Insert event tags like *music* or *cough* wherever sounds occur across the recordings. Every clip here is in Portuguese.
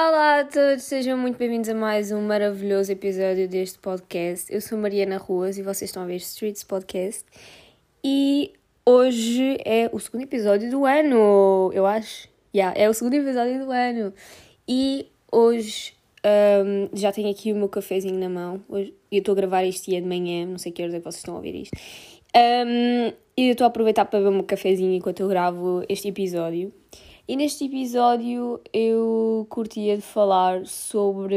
Olá a todos, sejam muito bem-vindos a mais um maravilhoso episódio deste podcast. Eu sou Mariana Ruas e vocês estão a ver Streets Podcast. E hoje é o segundo episódio do ano, eu acho. Yeah, é o segundo episódio do ano. E hoje um, já tenho aqui o meu cafezinho na mão. Hoje, eu estou a gravar isto dia de manhã, não sei que horas é que vocês estão a ouvir isto. Um, e eu estou a aproveitar para beber meu cafezinho enquanto eu gravo este episódio. E neste episódio eu curtia de falar sobre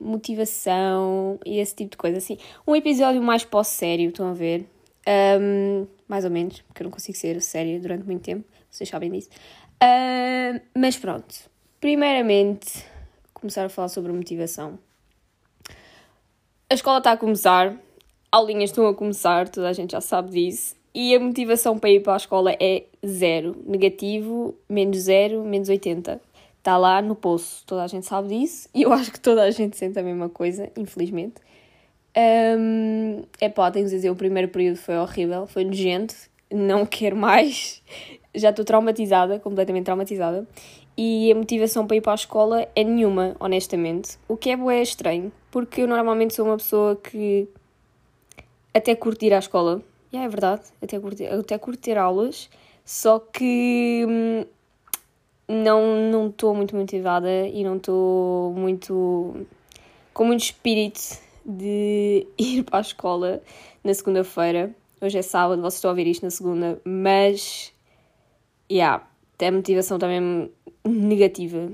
motivação e esse tipo de coisa. Assim, um episódio mais pós-sério, estão a ver? Um, mais ou menos, porque eu não consigo ser séria durante muito tempo, vocês sabem disso. Mas pronto, primeiramente, começar a falar sobre motivação. A escola está a começar, aulinhas estão a começar, toda a gente já sabe disso. E a motivação para ir para a escola é zero. Negativo, menos zero, menos 80. Está lá no poço. Toda a gente sabe disso. E eu *laughs* acho que toda a gente sente a mesma coisa, infelizmente. Um, é pá, tenho que dizer, o primeiro período foi horrível, foi nojento. Não quero mais. *laughs* Já estou traumatizada, completamente traumatizada. E a motivação para ir para a escola é nenhuma, honestamente. O que é bué estranho, porque eu normalmente sou uma pessoa que até curto ir à escola Yeah, é verdade, até curto, até curto ter aulas, só que hum, não estou muito motivada e não estou muito com muito espírito de *laughs* ir para a escola na segunda-feira. Hoje é sábado, vocês estão a ouvir isto na segunda, mas yeah, tem motivação também negativa.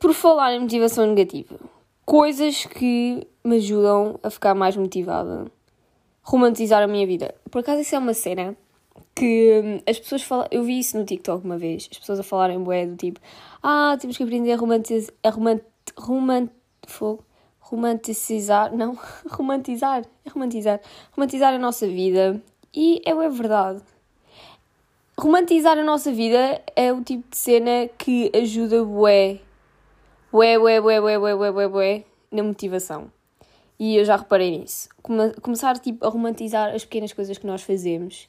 Por falar em motivação negativa, coisas que me ajudam a ficar mais motivada romantizar a minha vida. Por acaso isso é uma cena que hum, as pessoas falam. Eu vi isso no TikTok uma vez, as pessoas a falarem bué do tipo: Ah, temos que aprender a romantizar. A romant, romant, romantizar. Não, *laughs* romantizar. É romantizar. Romantizar a nossa vida. E é, é verdade. Romantizar a nossa vida é o tipo de cena que ajuda bué. Bué, bué, bué, bué, bué, bué, bué, bué na motivação. E eu já reparei nisso. Come começar tipo, a romantizar as pequenas coisas que nós fazemos.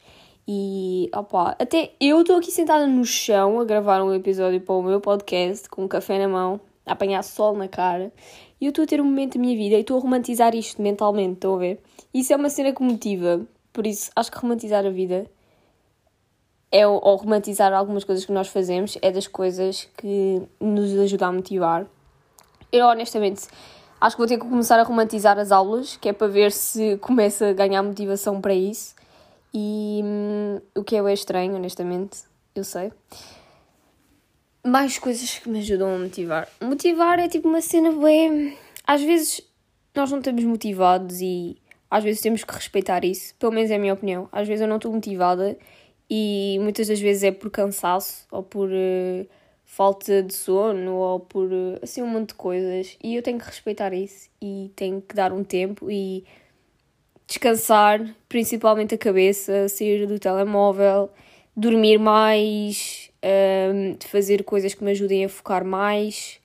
E opa, até eu estou aqui sentada no chão a gravar um episódio para o meu podcast com um café na mão, a apanhar sol na cara. E eu estou a ter um momento da minha vida e estou a romantizar isto mentalmente, estão a ver? Isso é uma cena que motiva. Por isso, acho que romantizar a vida é, ou romantizar algumas coisas que nós fazemos é das coisas que nos ajudam a motivar. Eu honestamente Acho que vou ter que começar a romantizar as aulas, que é para ver se começa a ganhar motivação para isso. E hum, o que é estranho, honestamente, eu sei. Mais coisas que me ajudam a motivar. Motivar é tipo uma cena bem. Às vezes nós não estamos motivados e às vezes temos que respeitar isso. Pelo menos é a minha opinião. Às vezes eu não estou motivada e muitas das vezes é por cansaço ou por. Uh, falta de sono ou por assim um monte de coisas e eu tenho que respeitar isso e tenho que dar um tempo e descansar, principalmente a cabeça, sair do telemóvel, dormir mais, um, fazer coisas que me ajudem a focar mais,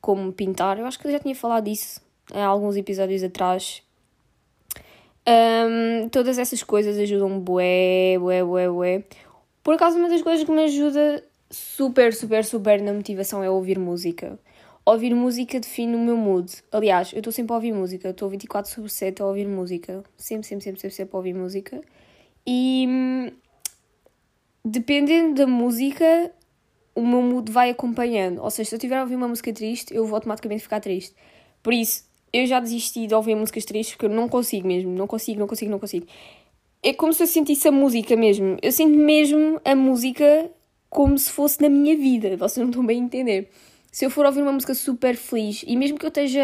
como pintar. Eu acho que eu já tinha falado disso em alguns episódios atrás. Um, todas essas coisas ajudam bué, bué, bué, bué. Por acaso, uma das coisas que me ajuda super, super, super na motivação é ouvir música. Ouvir música define o meu mood. Aliás, eu estou sempre a ouvir música. Estou 24 sobre 7 a ouvir música. Sempre, sempre, sempre, sempre, sempre a ouvir música. E hum, dependendo da música, o meu mood vai acompanhando. Ou seja, se eu estiver a ouvir uma música triste, eu vou automaticamente ficar triste. Por isso, eu já desisti de ouvir músicas tristes porque eu não consigo mesmo. Não consigo, não consigo, não consigo. É como se eu sentisse a música mesmo. Eu sinto mesmo a música como se fosse na minha vida. Vocês não estão bem a entender. Se eu for ouvir uma música super feliz e mesmo que eu esteja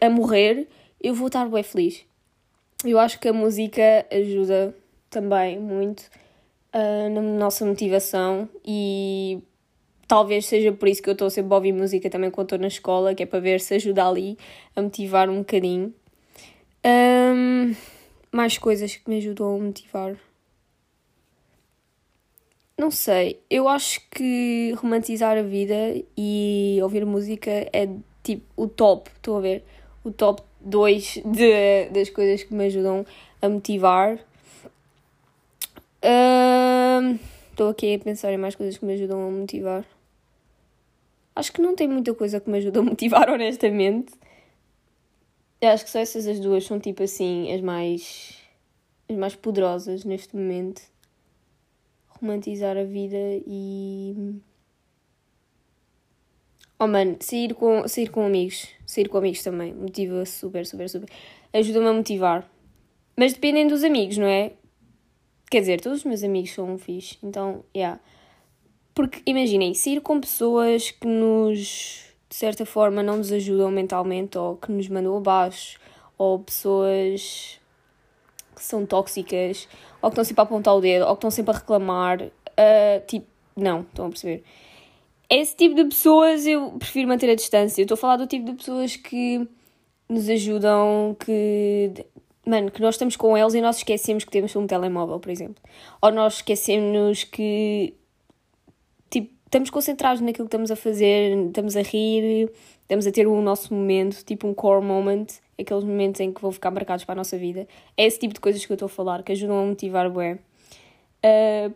a morrer, eu vou estar bem feliz. Eu acho que a música ajuda também muito uh, na nossa motivação e talvez seja por isso que eu estou sempre a ouvir música também quando estou na escola, que é para ver se ajuda ali a motivar um bocadinho. Um, mais coisas que me ajudam a motivar. Não sei, eu acho que romantizar a vida e ouvir música é tipo o top, estou a ver? O top 2 de, das coisas que me ajudam a motivar. Estou uh, aqui a pensar em mais coisas que me ajudam a motivar. Acho que não tem muita coisa que me ajude a motivar, *laughs* honestamente. Eu acho que só essas as duas são tipo assim as mais as mais poderosas neste momento. Romantizar a vida e Oh mano, sair com, sair com amigos. Sair com amigos também. Motiva super, super, super. Ajuda-me a motivar. Mas dependem dos amigos, não é? Quer dizer, todos os meus amigos são fixe. Então, yeah. Porque imaginem, sair com pessoas que nos, de certa forma, não nos ajudam mentalmente ou que nos mandam abaixo, ou pessoas que são tóxicas, ou que estão sempre a apontar o dedo, ou que estão sempre a reclamar. Uh, tipo, não, estão a perceber? Esse tipo de pessoas eu prefiro manter a distância. Eu estou a falar do tipo de pessoas que nos ajudam, que. Mano, que nós estamos com eles e nós esquecemos que temos um telemóvel, por exemplo. Ou nós esquecemos que. Tipo, estamos concentrados naquilo que estamos a fazer, estamos a rir, estamos a ter o nosso momento, tipo um core moment, aqueles momentos em que vão ficar marcados para a nossa vida. É esse tipo de coisas que eu estou a falar, que ajudam a motivar bué. Uh,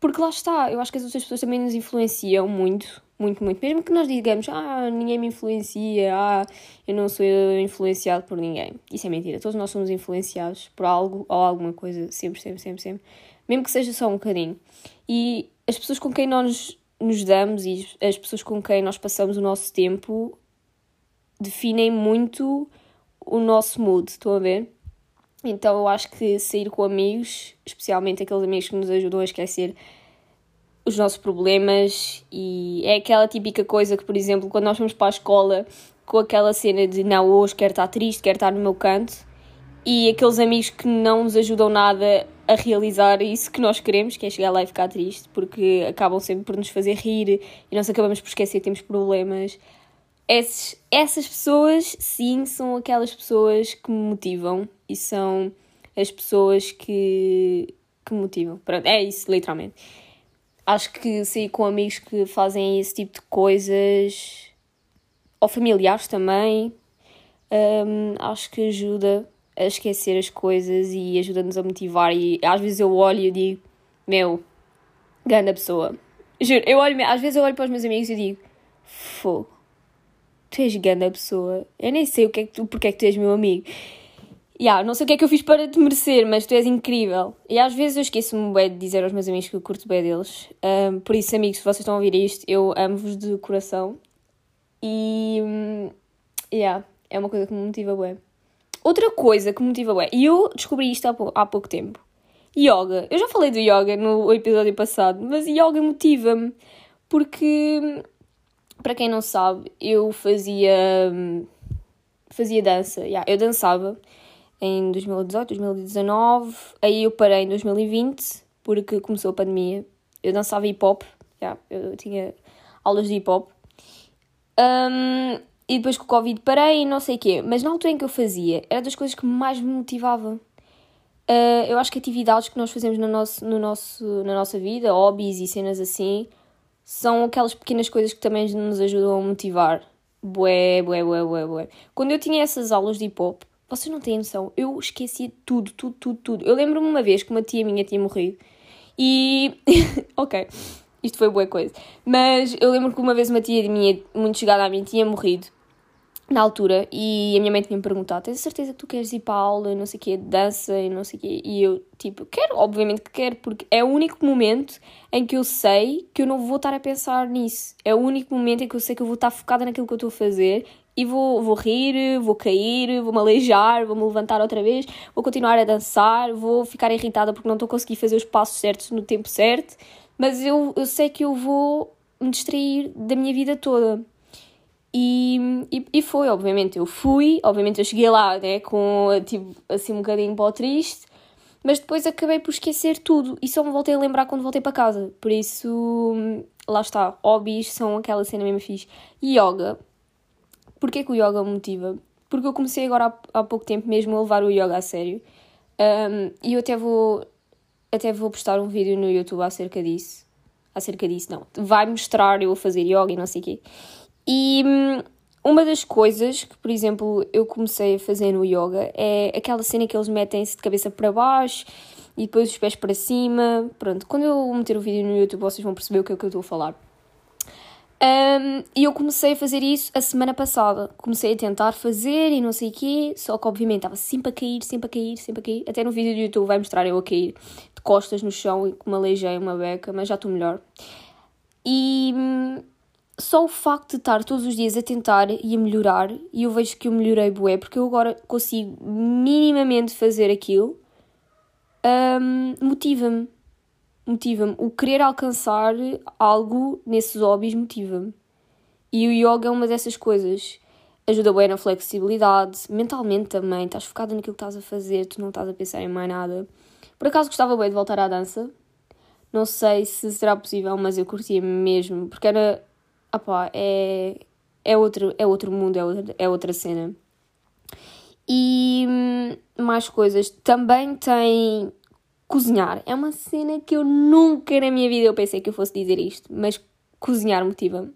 porque lá está, eu acho que as outras pessoas também nos influenciam muito, muito, muito. Mesmo que nós digamos, ah, ninguém me influencia, ah, eu não sou influenciado por ninguém. Isso é mentira. Todos nós somos influenciados por algo ou alguma coisa, sempre, sempre, sempre, sempre. Mesmo que seja só um bocadinho. E as pessoas com quem nós nos damos e as pessoas com quem nós passamos o nosso tempo definem muito o nosso mood, estão a ver? Então eu acho que sair com amigos, especialmente aqueles amigos que nos ajudam a esquecer os nossos problemas, e é aquela típica coisa que, por exemplo, quando nós vamos para a escola com aquela cena de não, hoje quero estar triste, quero estar no meu canto, e aqueles amigos que não nos ajudam nada a realizar isso que nós queremos, que é chegar lá e ficar triste, porque acabam sempre por nos fazer rir e nós acabamos por esquecer que temos problemas. Esses, essas pessoas, sim, são aquelas pessoas que me motivam e são as pessoas que, que me motivam. Pronto, é isso, literalmente. Acho que sair com amigos que fazem esse tipo de coisas, ou familiares também, um, acho que ajuda a esquecer as coisas e ajuda-nos a motivar. E às vezes eu olho e digo, meu, grande pessoa. Juro, eu olho, às vezes eu olho para os meus amigos e digo, fogo, tu és grande pessoa. Eu nem sei o que é que tu, porque é que tu és meu amigo yeah, não sei o que é que eu fiz para te merecer, mas tu és incrível. E às vezes eu esqueço-me de dizer aos meus amigos que eu curto bem deles. Um, por isso, amigos, se vocês estão a ouvir isto, eu amo-vos de coração. E. Um, yeah, é uma coisa que me motiva bem. Outra coisa que me motiva bem, e eu descobri isto há, há pouco tempo: yoga. Eu já falei do yoga no episódio passado, mas yoga motiva-me. Porque, para quem não sabe, eu fazia. Hum, fazia dança. Yeah, eu dançava em 2018, 2019. Aí eu parei em 2020 porque começou a pandemia. Eu dançava hip hop, yeah, eu tinha aulas de hip hop. Um, e depois com o Covid parei e não sei o quê. Mas na altura em que eu fazia, era das coisas que mais me motivava. Uh, eu acho que atividades que nós fazemos no nosso, no nosso, na nossa vida, hobbies e cenas assim, são aquelas pequenas coisas que também nos ajudam a motivar. Bué, bué, bué, bué, bué. Quando eu tinha essas aulas de hip hop, vocês não têm noção, eu esquecia tudo, tudo, tudo, tudo. Eu lembro-me uma vez que uma tia minha tinha morrido e. *laughs* ok, isto foi boa coisa. Mas eu lembro que uma vez uma tia minha, muito chegada a mim, tinha morrido na altura e a minha mãe tinha-me perguntado: Tens certeza que tu queres ir para a aula, não sei o quê, dança e não sei o quê? E eu, tipo, quero, obviamente que quero, porque é o único momento em que eu sei que eu não vou estar a pensar nisso. É o único momento em que eu sei que eu vou estar focada naquilo que eu estou a fazer e vou, vou rir, vou cair, vou-me aleijar, vou-me levantar outra vez, vou continuar a dançar, vou ficar irritada porque não estou a conseguir fazer os passos certos no tempo certo, mas eu, eu sei que eu vou me distrair da minha vida toda. E, e, e, foi, obviamente, eu fui, obviamente eu cheguei lá, né, com, tipo, assim um bocadinho pó triste, mas depois acabei por esquecer tudo e só me voltei a lembrar quando voltei para casa. Por isso, lá está, hobbies são aquela cena mesmo fixe. Yoga, Porquê que o yoga me motiva? Porque eu comecei agora há, há pouco tempo mesmo a levar o yoga a sério. Um, e eu até vou, até vou postar um vídeo no YouTube acerca disso. Acerca disso, não. Vai mostrar eu a fazer yoga e não sei o quê. E hum, uma das coisas que, por exemplo, eu comecei a fazer no yoga é aquela cena que eles metem-se de cabeça para baixo e depois os pés para cima. Pronto, quando eu meter o vídeo no YouTube vocês vão perceber o que é que eu estou a falar. Um, e eu comecei a fazer isso a semana passada. Comecei a tentar fazer e não sei o quê, só que obviamente estava sempre a cair, sempre a cair, sempre a cair. Até no vídeo do YouTube vai mostrar eu a cair de costas no chão e com uma aleijei, uma beca, mas já estou melhor. E hum, só o facto de estar todos os dias a tentar e a melhorar, e eu vejo que eu melhorei bué, porque eu agora consigo minimamente fazer aquilo, um, motiva-me motiva-me. O querer alcançar algo nesses hobbies motiva-me. E o yoga é uma dessas coisas. Ajuda bem na flexibilidade, mentalmente também. Estás focado naquilo que estás a fazer, tu não estás a pensar em mais nada. Por acaso gostava bem de voltar à dança. Não sei se será possível, mas eu curtia mesmo, porque era. Opá, é, é, outro, é outro mundo, é outra, é outra cena. E hum, mais coisas. Também tem cozinhar é uma cena que eu nunca na minha vida eu pensei que eu fosse dizer isto, mas cozinhar motiva-me.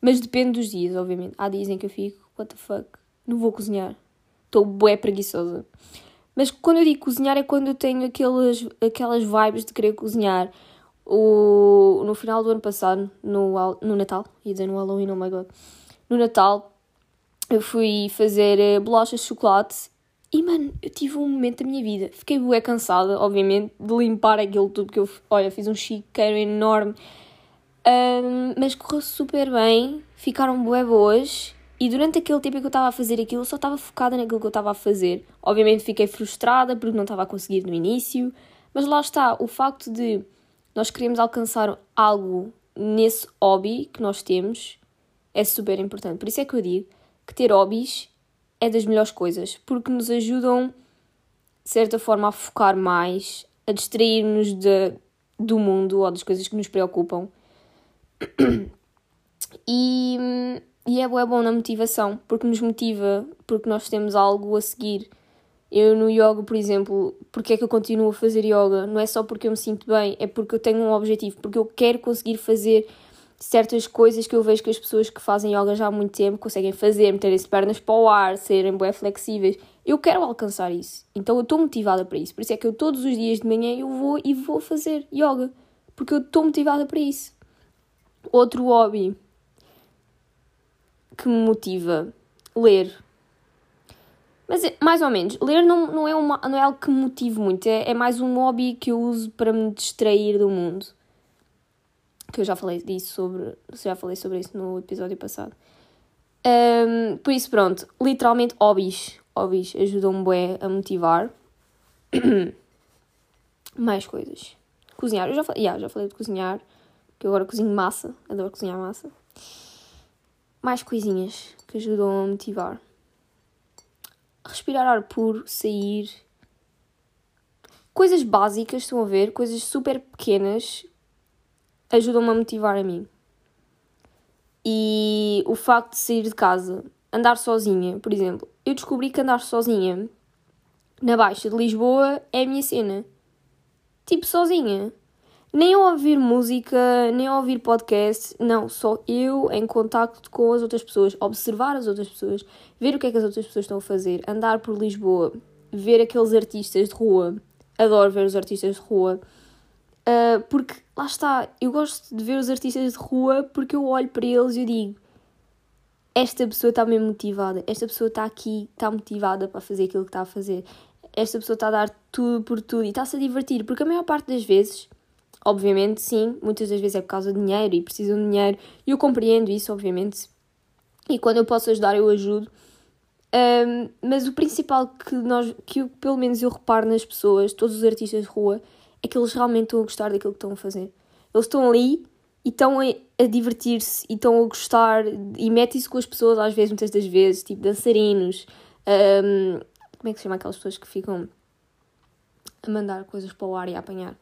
Mas depende dos dias, obviamente. Há dias em que eu fico, what the fuck, não vou cozinhar. Estou bué preguiçosa. Mas quando eu digo cozinhar é quando eu tenho aquelas, aquelas vibes de querer cozinhar. O, no final do ano passado, no, no Natal, ia dizer no Halloween, oh my god. No Natal, eu fui fazer eh, bolachas de chocolate e, mano, eu tive um momento da minha vida. Fiquei bué cansada, obviamente, de limpar aquilo tudo que eu... Olha, fiz um chiqueiro enorme. Um, mas correu super bem. Ficaram bué boas. E durante aquele tempo que eu estava a fazer aquilo, eu só estava focada naquilo que eu estava a fazer. Obviamente fiquei frustrada porque não estava a conseguir no início. Mas lá está, o facto de nós queremos alcançar algo nesse hobby que nós temos é super importante. Por isso é que eu digo que ter hobbies é das melhores coisas, porque nos ajudam, de certa forma, a focar mais, a distrair-nos do mundo ou das coisas que nos preocupam. E, e é, é bom na motivação, porque nos motiva, porque nós temos algo a seguir. Eu no yoga, por exemplo, porque é que eu continuo a fazer yoga? Não é só porque eu me sinto bem, é porque eu tenho um objetivo, porque eu quero conseguir fazer certas coisas que eu vejo que as pessoas que fazem yoga já há muito tempo conseguem fazer, meterem-se pernas para o ar, serem bem flexíveis. Eu quero alcançar isso. Então eu estou motivada para isso. Por isso é que eu todos os dias de manhã eu vou e vou fazer yoga. Porque eu estou motivada para isso. Outro hobby que me motiva, ler. Mas é, mais ou menos, ler não, não, é, uma, não é algo que me motive muito, é, é mais um hobby que eu uso para me distrair do mundo que eu já falei disso sobre, já falei sobre isso no episódio passado. Um, por isso, pronto, literalmente hobbies. Hobbies ajudam-me a motivar. *clears throat* Mais coisas. Cozinhar, eu já falei, yeah, já falei de cozinhar, que agora cozinho massa, adoro cozinhar massa. Mais coisinhas que ajudam a motivar. Respirar ar puro, sair. Coisas básicas, estão a ver? Coisas super pequenas ajudam-me a motivar a mim. E o facto de sair de casa, andar sozinha, por exemplo, eu descobri que andar sozinha na Baixa de Lisboa é a minha cena. Tipo, sozinha. Nem ouvir música, nem ouvir podcast, não, só eu em contacto com as outras pessoas, observar as outras pessoas, ver o que é que as outras pessoas estão a fazer, andar por Lisboa, ver aqueles artistas de rua. Adoro ver os artistas de rua Uh, porque lá está, eu gosto de ver os artistas de rua porque eu olho para eles e eu digo: esta pessoa está mesmo motivada, esta pessoa está aqui, está motivada para fazer aquilo que está a fazer, esta pessoa está a dar tudo por tudo e está-se a divertir, porque a maior parte das vezes, obviamente, sim, muitas das vezes é por causa de dinheiro e precisam de dinheiro, e eu compreendo isso, obviamente, e quando eu posso ajudar, eu ajudo. Um, mas o principal que nós, que eu, pelo menos eu reparo nas pessoas, todos os artistas de rua, é que eles realmente estão a gostar daquilo que estão a fazer. Eles estão ali e estão a, a divertir-se e estão a gostar e metem-se com as pessoas, às vezes, muitas das vezes, tipo dançarinos. Um, como é que se chama aquelas pessoas que ficam a mandar coisas para o ar e a apanhar?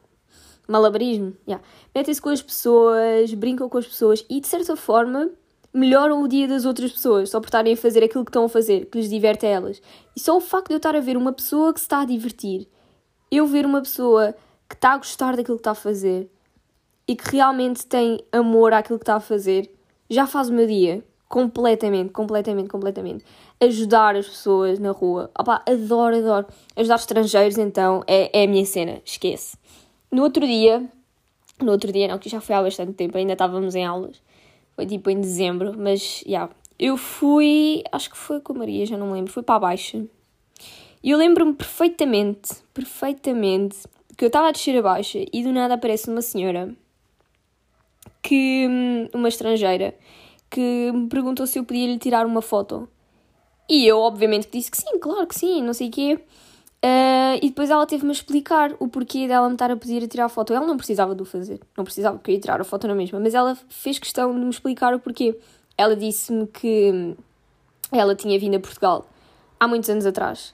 Malabarismo, yeah. metem-se com as pessoas, brincam com as pessoas e de certa forma melhoram o dia das outras pessoas só por estarem a fazer aquilo que estão a fazer, que lhes diverte a elas. E só o facto de eu estar a ver uma pessoa que se está a divertir, eu ver uma pessoa que está a gostar daquilo que está a fazer e que realmente tem amor àquilo que está a fazer, já faz o meu dia. Completamente, completamente, completamente. Ajudar as pessoas na rua. Opa, adoro, adoro. Ajudar estrangeiros, então, é, é a minha cena. Esquece. No outro dia, no outro dia não, que já foi há bastante tempo, ainda estávamos em aulas, Foi tipo em dezembro, mas já. Yeah, eu fui, acho que foi com a Maria, já não me lembro, fui para a Baixa. E eu lembro-me perfeitamente, perfeitamente, que eu estava a descer a Baixa e do nada aparece uma senhora, que hum, uma estrangeira, que me perguntou se eu podia lhe tirar uma foto. E eu, obviamente, disse que sim, claro que sim, não sei o quê. Uh, e depois ela teve-me a explicar o porquê dela me estar a pedir a tirar a foto. Ela não precisava de o fazer, não precisava que eu ia tirar a foto na mesma, mas ela fez questão de me explicar o porquê. Ela disse-me que ela tinha vindo a Portugal há muitos anos atrás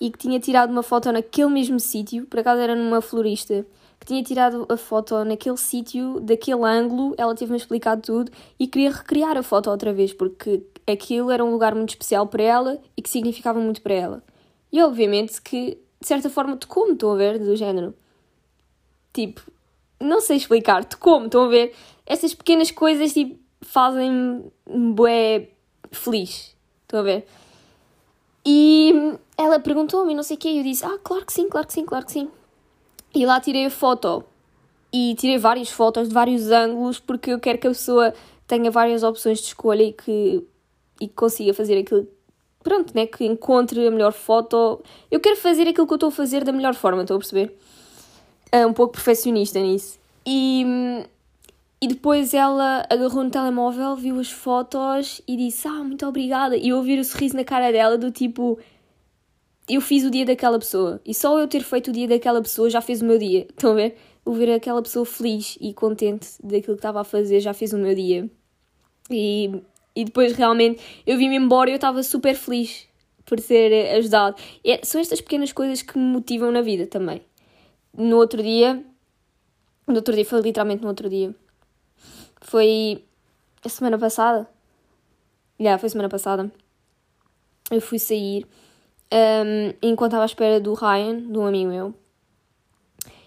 e que tinha tirado uma foto naquele mesmo sítio, por acaso era numa florista, que tinha tirado a foto naquele sítio, daquele ângulo, ela teve-me explicado tudo e queria recriar a foto outra vez, porque aquilo era um lugar muito especial para ela e que significava muito para ela. E obviamente que, de certa forma, tocou-me, estão a ver, do género. Tipo, não sei explicar, tocou-me, estão a ver? Essas pequenas coisas, tipo, fazem-me bué feliz, estão a ver? E ela perguntou-me, não sei o quê, e eu disse, ah, claro que sim, claro que sim, claro que sim. E lá tirei a foto. E tirei várias fotos de vários ângulos, porque eu quero que a pessoa tenha várias opções de escolha e que, e que consiga fazer aquilo, pronto, né, que encontre a melhor foto. Eu quero fazer aquilo que eu estou a fazer da melhor forma, estou a perceber? É um pouco perfeccionista nisso. E, e depois ela agarrou no telemóvel, viu as fotos e disse: Ah, muito obrigada. E eu ouvi o sorriso na cara dela, do tipo: Eu fiz o dia daquela pessoa. E só eu ter feito o dia daquela pessoa já fez o meu dia. Estão a ver? Eu ver aquela pessoa feliz e contente daquilo que estava a fazer já fez o meu dia. E, e depois realmente eu vim-me embora e eu estava super feliz por ter ajudado. É, são estas pequenas coisas que me motivam na vida também. No outro dia, no outro dia, foi literalmente no outro dia foi a semana passada. Já, yeah, foi semana passada. Eu fui sair um, enquanto estava à espera do Ryan, de um amigo meu.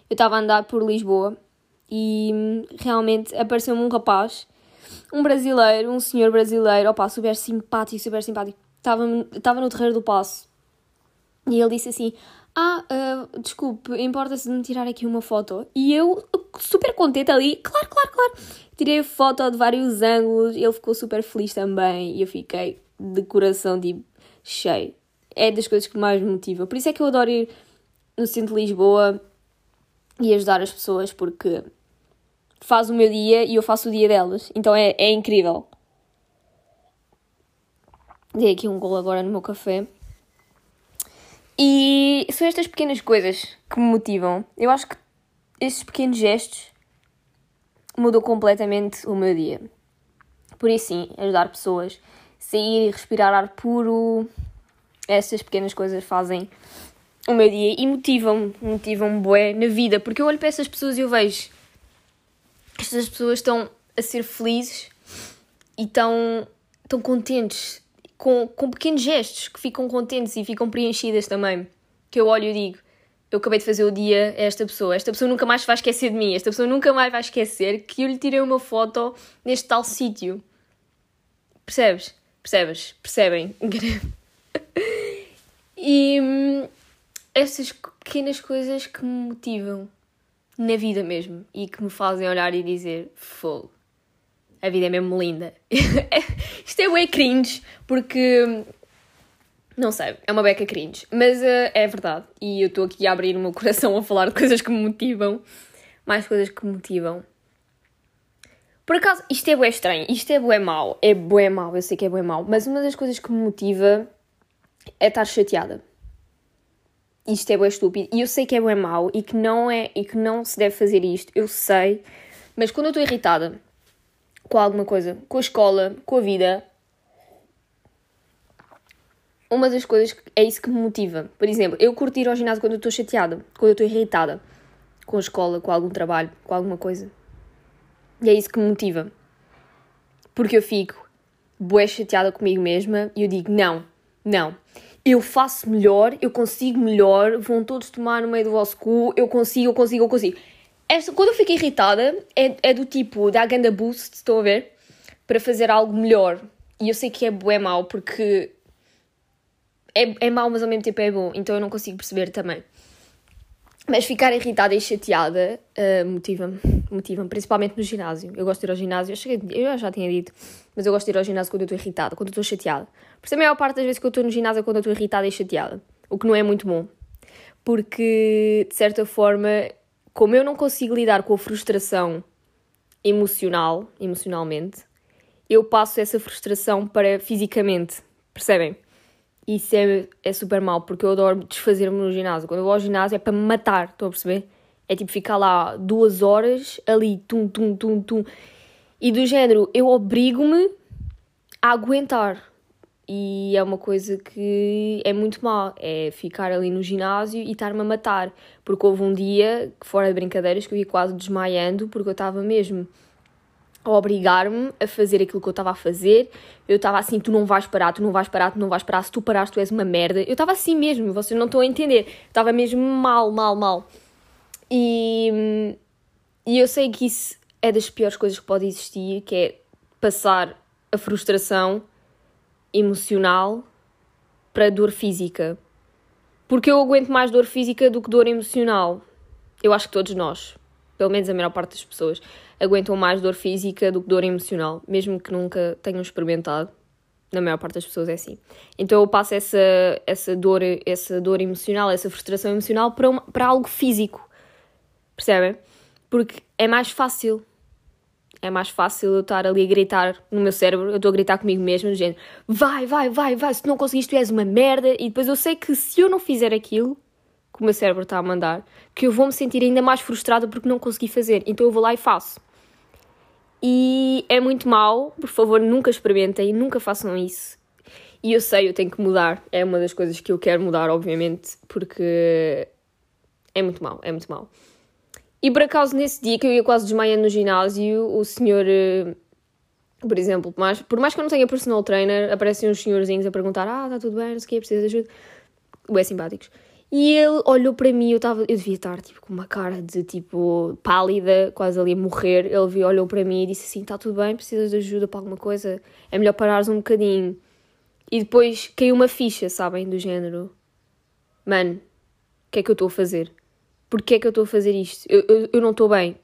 Eu estava a andar por Lisboa e hum, realmente apareceu-me um rapaz, um brasileiro, um senhor brasileiro, opa, super simpático, super simpático. Estava, no terreiro do passo e ele disse assim: ah, uh, desculpe, importa-se de me tirar aqui uma foto? E eu, super contente ali, claro, claro, claro. Tirei foto de vários ângulos, ele ficou super feliz também e eu fiquei de coração, tipo, cheio. É das coisas que mais me motiva. Por isso é que eu adoro ir no centro de Lisboa e ajudar as pessoas, porque faz o meu dia e eu faço o dia delas. Então é, é incrível. Dei aqui um gol agora no meu café. E são estas pequenas coisas que me motivam. Eu acho que estes pequenos gestos mudam completamente o meu dia. Por isso, sim, ajudar pessoas, sair e respirar ar puro, essas pequenas coisas fazem o meu dia e motivam-me, motivam-me bué na vida, porque eu olho para essas pessoas e eu vejo estas pessoas estão a ser felizes e estão, estão contentes com, com pequenos gestos que ficam contentes e ficam preenchidas também. Que eu olho e digo: eu acabei de fazer o dia a esta pessoa, esta pessoa nunca mais vai esquecer de mim, esta pessoa nunca mais vai esquecer que eu lhe tirei uma foto neste tal sítio. Percebes? Percebes? Percebem? *laughs* e hum, essas pequenas coisas que me motivam na vida mesmo e que me fazem olhar e dizer: fogo a vida é mesmo linda. *laughs* Isto é bem cringe, porque. Não sei, é uma beca cringe. Mas uh, é verdade. E eu estou aqui a abrir o meu coração a falar de coisas que me motivam. Mais coisas que me motivam. Por acaso, isto é bué estranho. Isto é bué mau. É bué mau, eu sei que é bué mau. Mas uma das coisas que me motiva é estar chateada. Isto é bué estúpido. E eu sei que é bué mau e que não é e que não se deve fazer isto. Eu sei. Mas quando eu estou irritada com alguma coisa, com a escola, com a vida, uma das coisas é isso que me motiva. Por exemplo, eu curto ir ao ginásio quando eu estou chateada, quando eu estou irritada com a escola, com algum trabalho, com alguma coisa. E é isso que me motiva. Porque eu fico bué chateada comigo mesma e eu digo: não, não. Eu faço melhor, eu consigo melhor, vão todos tomar no meio do vosso cu, eu consigo, eu consigo, eu consigo. Esta, quando eu fico irritada, é, é do tipo, dá ganda boost, estou a ver? Para fazer algo melhor. E eu sei que é, é mau, porque é, é mau, mas ao mesmo tempo é bom. Então eu não consigo perceber também. Mas ficar irritada e chateada uh, motiva-me, motiva-me, principalmente no ginásio. Eu gosto de ir ao ginásio, eu, cheguei, eu já tinha dito, mas eu gosto de ir ao ginásio quando eu estou irritada, quando eu estou chateada. Por isso a maior parte das vezes que eu estou no ginásio é quando eu estou irritada e chateada. O que não é muito bom. Porque, de certa forma, como eu não consigo lidar com a frustração emocional, emocionalmente, eu passo essa frustração para fisicamente. Percebem? Isso é, é super mal, porque eu adoro desfazer-me no ginásio. Quando eu vou ao ginásio é para me matar, estão a perceber? É tipo ficar lá duas horas ali, tum, tum, tum, tum. E do género, eu obrigo-me a aguentar. E é uma coisa que é muito má. É ficar ali no ginásio e estar-me a matar. Porque houve um dia, fora de brincadeiras, que eu ia quase desmaiando, porque eu estava mesmo a obrigar-me a fazer aquilo que eu estava a fazer. Eu estava assim, tu não vais parar, tu não vais parar, tu não vais parar, se tu parares tu és uma merda. Eu estava assim mesmo, vocês não estão a entender. Estava mesmo mal, mal, mal. E, e eu sei que isso é das piores coisas que pode existir, que é passar a frustração emocional para dor física. Porque eu aguento mais dor física do que dor emocional. Eu acho que todos nós, pelo menos a maior parte das pessoas aguentam mais dor física do que dor emocional, mesmo que nunca tenham experimentado. Na maior parte das pessoas é assim. Então eu passo essa, essa, dor, essa dor emocional, essa frustração emocional para, uma, para algo físico. Percebem? Porque é mais fácil. É mais fácil eu estar ali a gritar no meu cérebro, eu estou a gritar comigo mesmo, dizendo vai, vai, vai, vai, se não conseguiste tu és uma merda. E depois eu sei que se eu não fizer aquilo, que o meu cérebro está a mandar, que eu vou me sentir ainda mais frustrada porque não consegui fazer. Então eu vou lá e faço. E é muito mau, por favor, nunca experimentem, nunca façam isso. E eu sei, eu tenho que mudar. É uma das coisas que eu quero mudar, obviamente, porque é muito mau, é muito mau. E por acaso, nesse dia que eu ia quase desmaiando no ginásio, o senhor, eh, por exemplo, por mais, por mais que eu não tenha personal trainer, aparecem uns senhorzinhos a perguntar: Ah, está tudo bem, não sei o que, precisa de ajuda. Ué, simpáticos. E ele olhou para mim, eu, tava, eu devia estar tipo, com uma cara de tipo pálida, quase ali a morrer. Ele viu, olhou para mim e disse assim: Está tudo bem, precisas de ajuda para alguma coisa? É melhor parares um bocadinho. E depois caiu uma ficha, sabem? Do género: Mano, o que é que eu estou a fazer? Porquê é que eu estou a fazer isto? Eu, eu, eu não estou bem.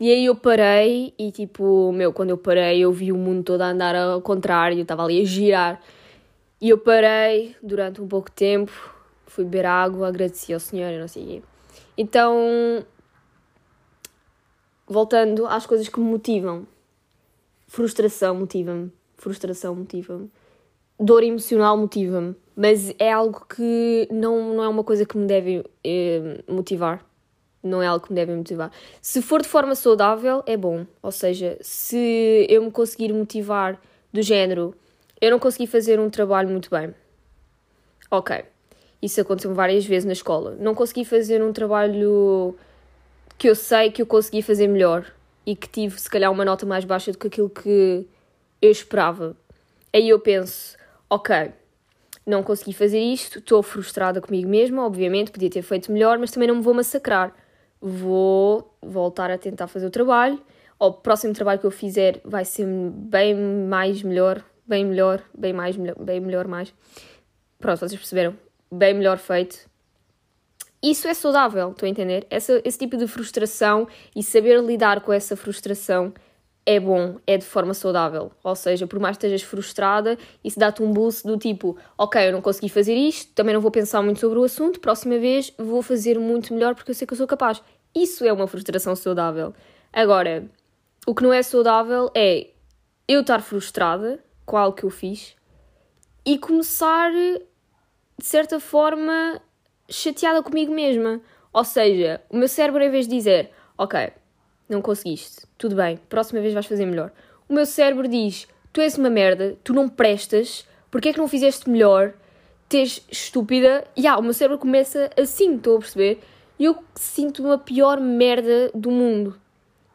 E aí eu parei e tipo, meu, quando eu parei eu vi o mundo todo a andar ao contrário, eu estava ali a girar. E eu parei durante um pouco de tempo fui beber água, agradeci ao Senhor e não sei o quê. Então, voltando às coisas que me motivam. Frustração motiva-me. Frustração motiva-me. Dor emocional motiva-me. Mas é algo que não, não é uma coisa que me deve eh, motivar. Não é algo que me deve motivar. Se for de forma saudável, é bom. Ou seja, se eu me conseguir motivar do género, eu não consegui fazer um trabalho muito bem. Ok, isso aconteceu várias vezes na escola. Não consegui fazer um trabalho que eu sei que eu consegui fazer melhor e que tive, se calhar, uma nota mais baixa do que aquilo que eu esperava. Aí eu penso, ok, não consegui fazer isto, estou frustrada comigo mesma, obviamente, podia ter feito melhor, mas também não me vou massacrar. Vou voltar a tentar fazer o trabalho. O próximo trabalho que eu fizer vai ser bem mais melhor, bem melhor, bem mais melhor, bem melhor mais. Pronto, vocês perceberam bem melhor feito. Isso é saudável, estou a entender? Essa, esse tipo de frustração e saber lidar com essa frustração é bom, é de forma saudável. Ou seja, por mais que estejas frustrada, isso dá-te um boost do tipo: ok, eu não consegui fazer isto, também não vou pensar muito sobre o assunto, próxima vez vou fazer muito melhor porque eu sei que eu sou capaz. Isso é uma frustração saudável. Agora, o que não é saudável é eu estar frustrada com algo que eu fiz e começar de certa forma, chateada comigo mesma. Ou seja, o meu cérebro, em vez de dizer, ok, não conseguiste, tudo bem, próxima vez vais fazer melhor. O meu cérebro diz, tu és uma merda, tu não prestas, porque é que não fizeste melhor? Tens estúpida. E ah, o meu cérebro começa assim, estou a perceber? E eu sinto uma pior merda do mundo.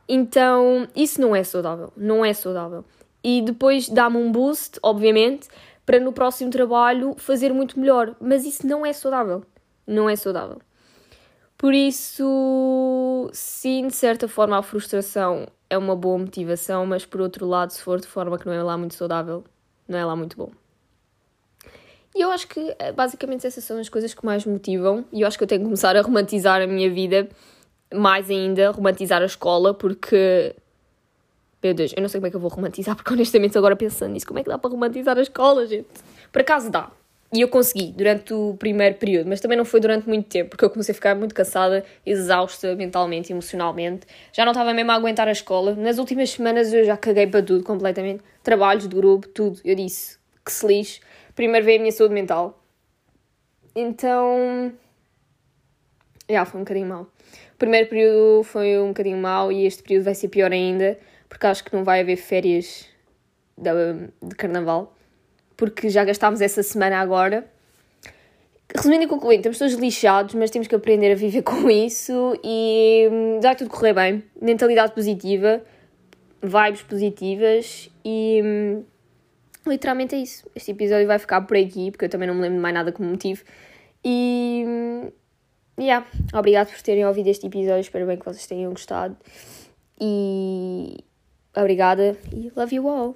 Então, isso não é saudável. Não é saudável. E depois dá-me um boost, obviamente, para no próximo trabalho fazer muito melhor. Mas isso não é saudável. Não é saudável. Por isso, sim, de certa forma, a frustração é uma boa motivação, mas por outro lado, se for de forma que não é lá muito saudável, não é lá muito bom. E eu acho que eh, basicamente essas são as coisas que mais me motivam. E eu acho que eu tenho que começar a romantizar a minha vida mais ainda, romantizar a escola, porque. Meu Deus, eu não sei como é que eu vou romantizar, porque honestamente agora pensando nisso, como é que dá para romantizar a escola, gente? Por acaso dá. E eu consegui durante o primeiro período, mas também não foi durante muito tempo, porque eu comecei a ficar muito cansada, exausta mentalmente, emocionalmente. Já não estava mesmo a aguentar a escola. Nas últimas semanas eu já caguei para tudo completamente. Trabalhos de grupo, tudo. Eu disse que se lixe. Primeiro veio a minha saúde mental. Então. Já, foi um bocadinho mau. O primeiro período foi um bocadinho mau e este período vai ser pior ainda, porque acho que não vai haver férias de, de carnaval porque já gastámos essa semana agora. Resumindo e concluindo, estamos todos lixados, mas temos que aprender a viver *laughs* com isso e hum, vai tudo correr bem. Mentalidade positiva, vibes positivas e hum, literalmente é isso. Este episódio vai ficar por aqui, porque eu também não me lembro de mais nada como motivo. E. Hum, yeah, obrigado por terem ouvido este episódio. Espero bem que vocês tenham gostado. E. Obrigada e love you all.